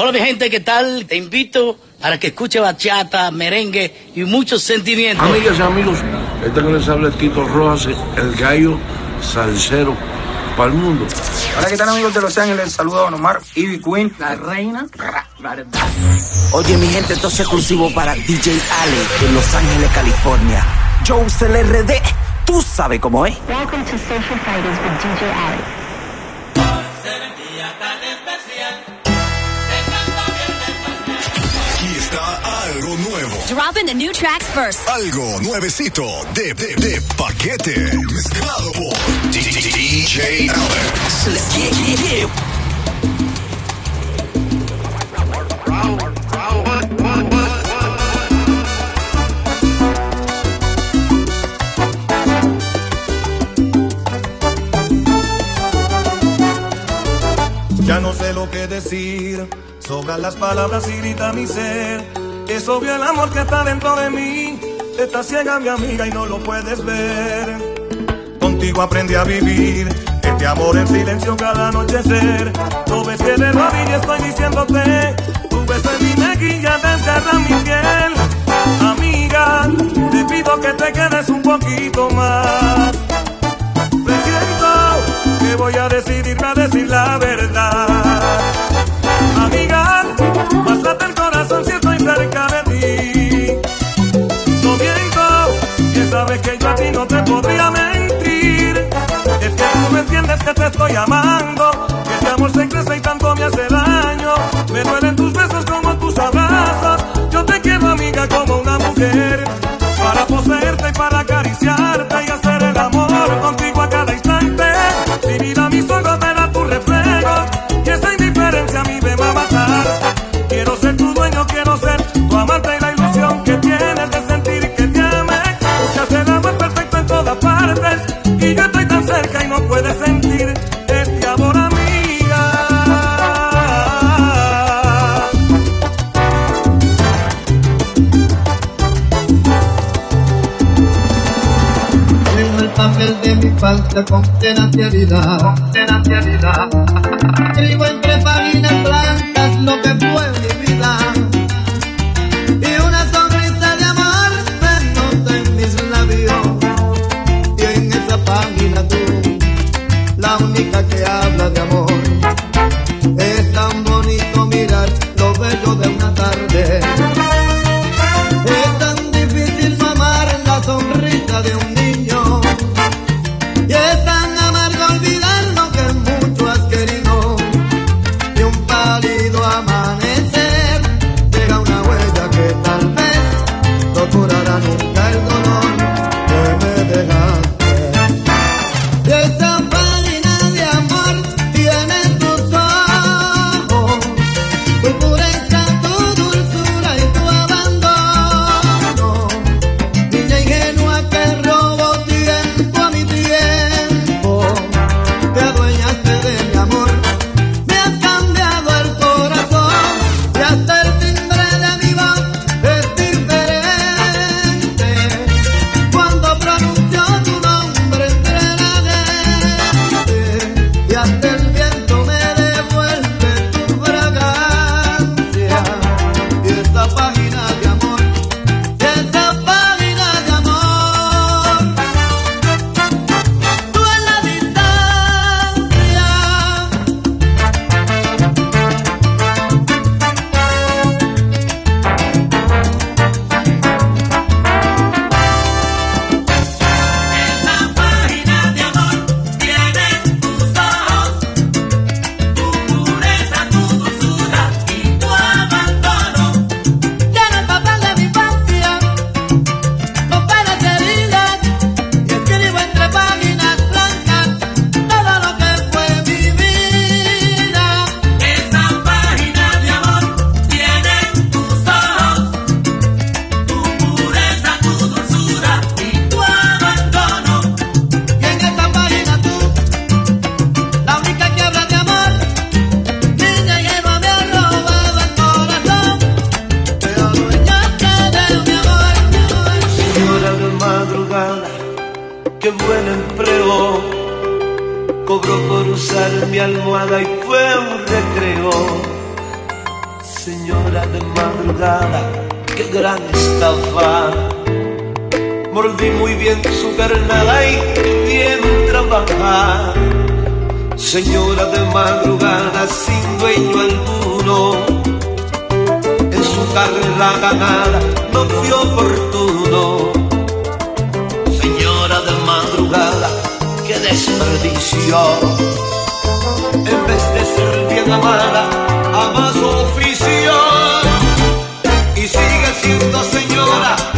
Hola mi gente, ¿qué tal? Te invito para que escuche bachata, merengue y muchos sentimientos. Amigas y amigos, este que les habla es Tito Rojas, el gallo salsero para el mundo. Hola, ¿qué tal amigos de Los Ángeles? Saludos a Omar, Ivy Queen, la reina. Oye, mi gente, esto es exclusivo para DJ Ale en Los Ángeles, California. Joe RD, tú sabes cómo es. Welcome to Social Fighters with DJ Alex. Algo nuevo. Dropping the new tracks first. Algo nuevecito de, de, de paquete. Mezclado por DJ Alex. Let's get, get, get. Ya no sé lo que decir, sobran las palabras y grita mi ser. Es obvio el amor que está dentro de mí, está ciega mi amiga y no lo puedes ver. Contigo aprendí a vivir, este amor en silencio cada anochecer. No ves que de rodillas estoy diciéndote, tu beso en mi mejilla te enterra mi piel. Amiga, te pido que te quedes un poquito más. Presiento que voy a decidirme a decir la verdad. Sabes que yo a ti no te podría mentir. Es que tú me entiendes que te estoy amando, que este amor se crece y tanto me hace daño. Me duelen tus besos como tus abrazos. Yo te quiero amiga como una mujer, para poseerte y para acariciarte y hacer el amor contigo mi falsa con tenacidad. Escribo entre páginas blancas lo que fue mi vida. Y una sonrisa de amor se nota en mis labios. Y en esa página tú, la única que habla de amor. estaba. Mordí muy bien su carnada y bien trabaja. Señora de madrugada sin dueño alguno, en su carrera ganada no fue oportuno. Señora de madrugada, qué desperdicio. En vez de ser bien amada, ama su oficio señora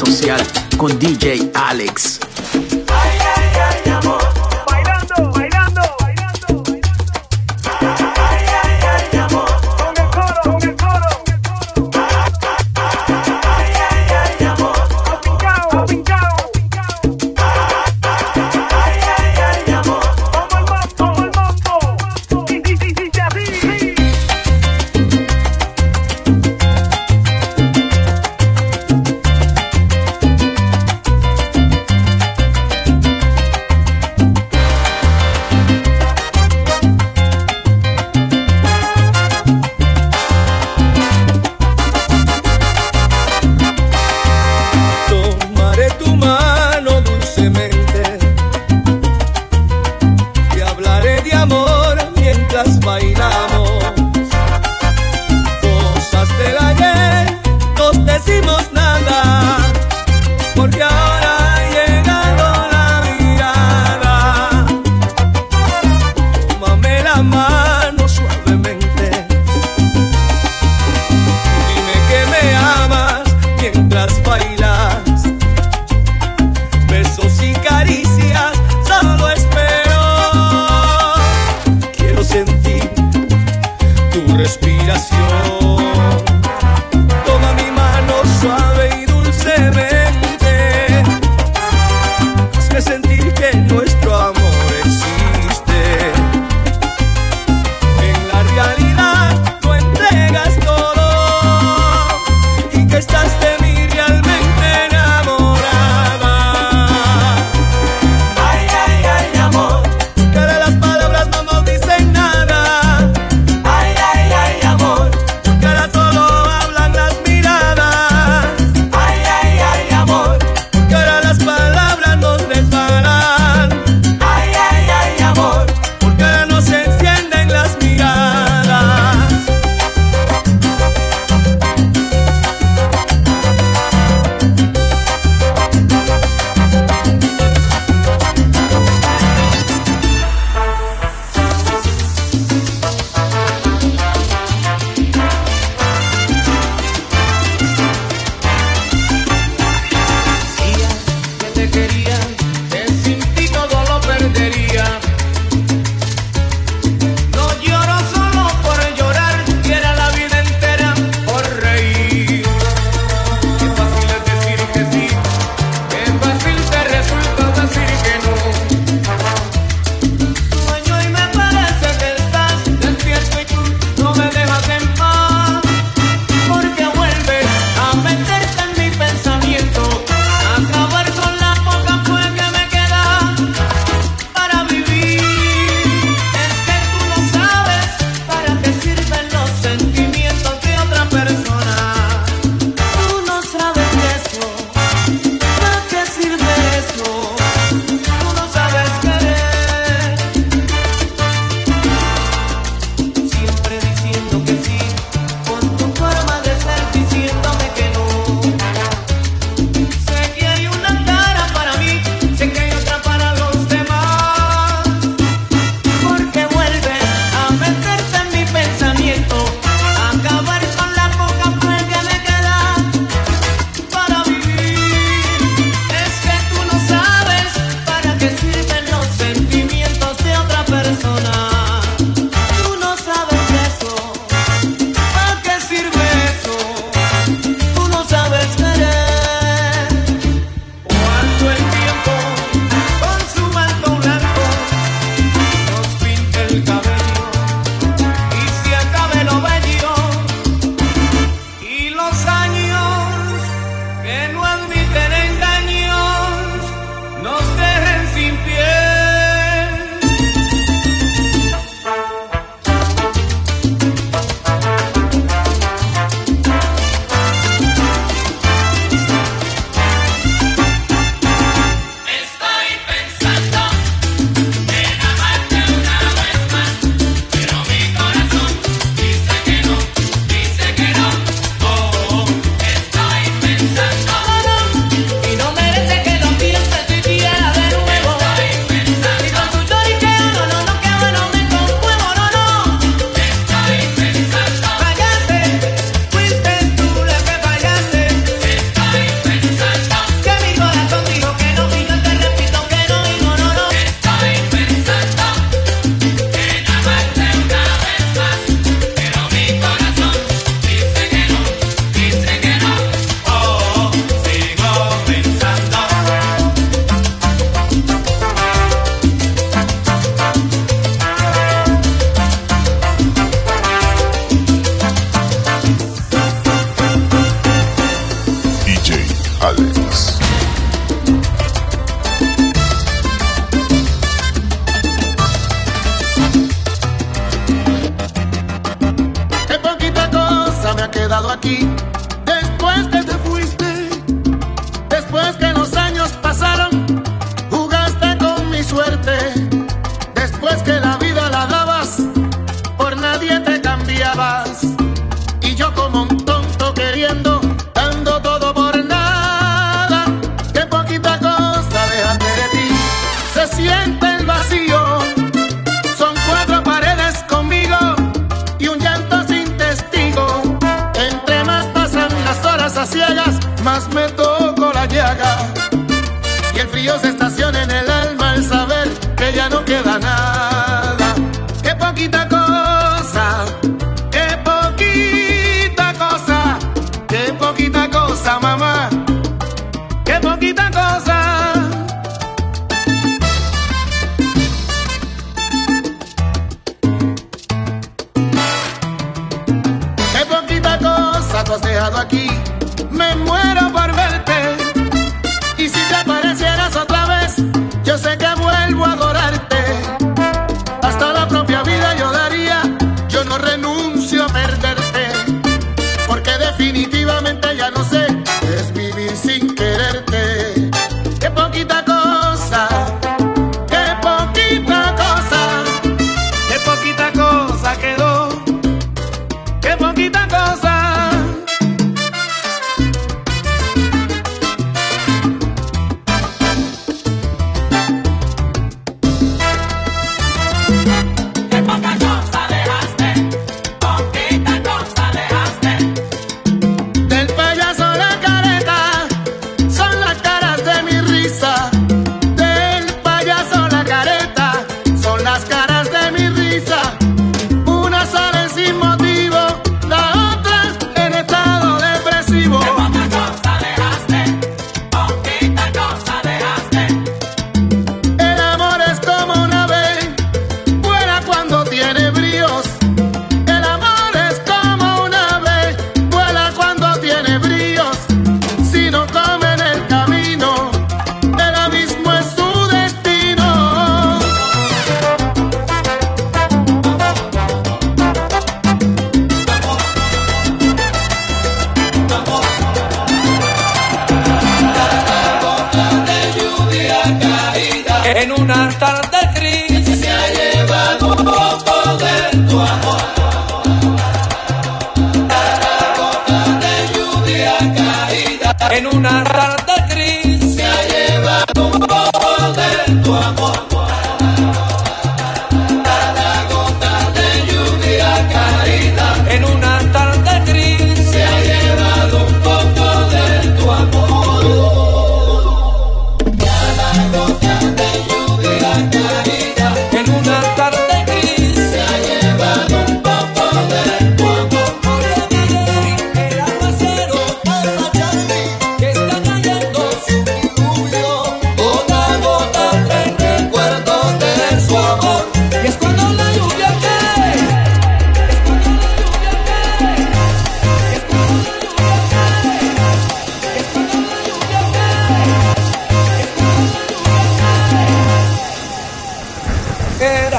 Social con DJ Alex. Bailando, y yo como un tonto queriendo, dando todo por nada. Qué poquita cosa dejaste de ti, se siente el vacío. Son cuatro paredes conmigo y un llanto sin testigo. Entre más pasan las horas a ciegas, más me toco la llaga. Y el frío se estaciona en el alma al saber que ya no queda nada. en una tarde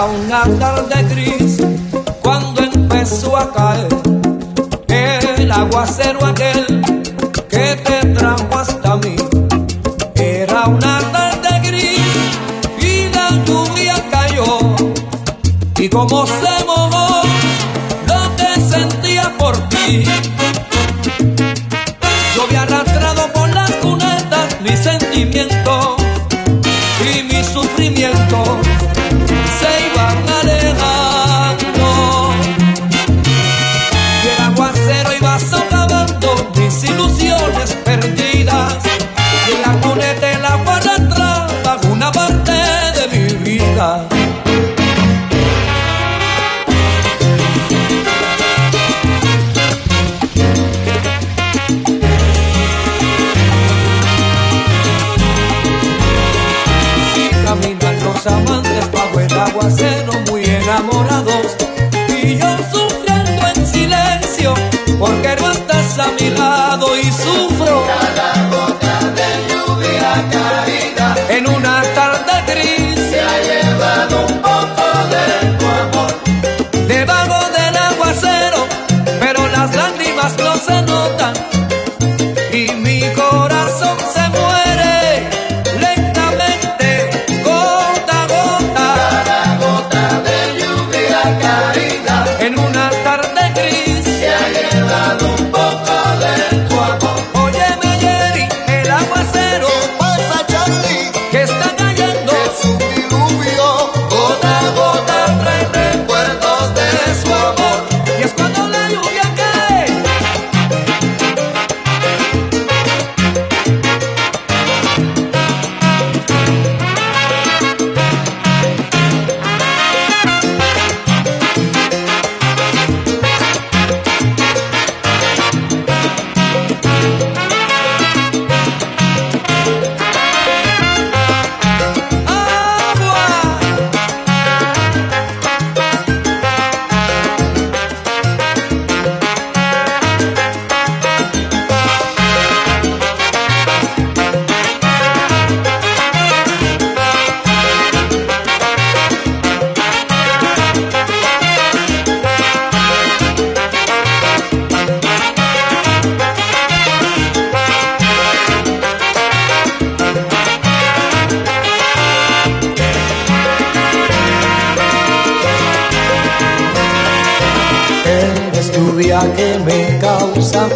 era una tarde gris cuando empezó a caer el aguacero aquel. Me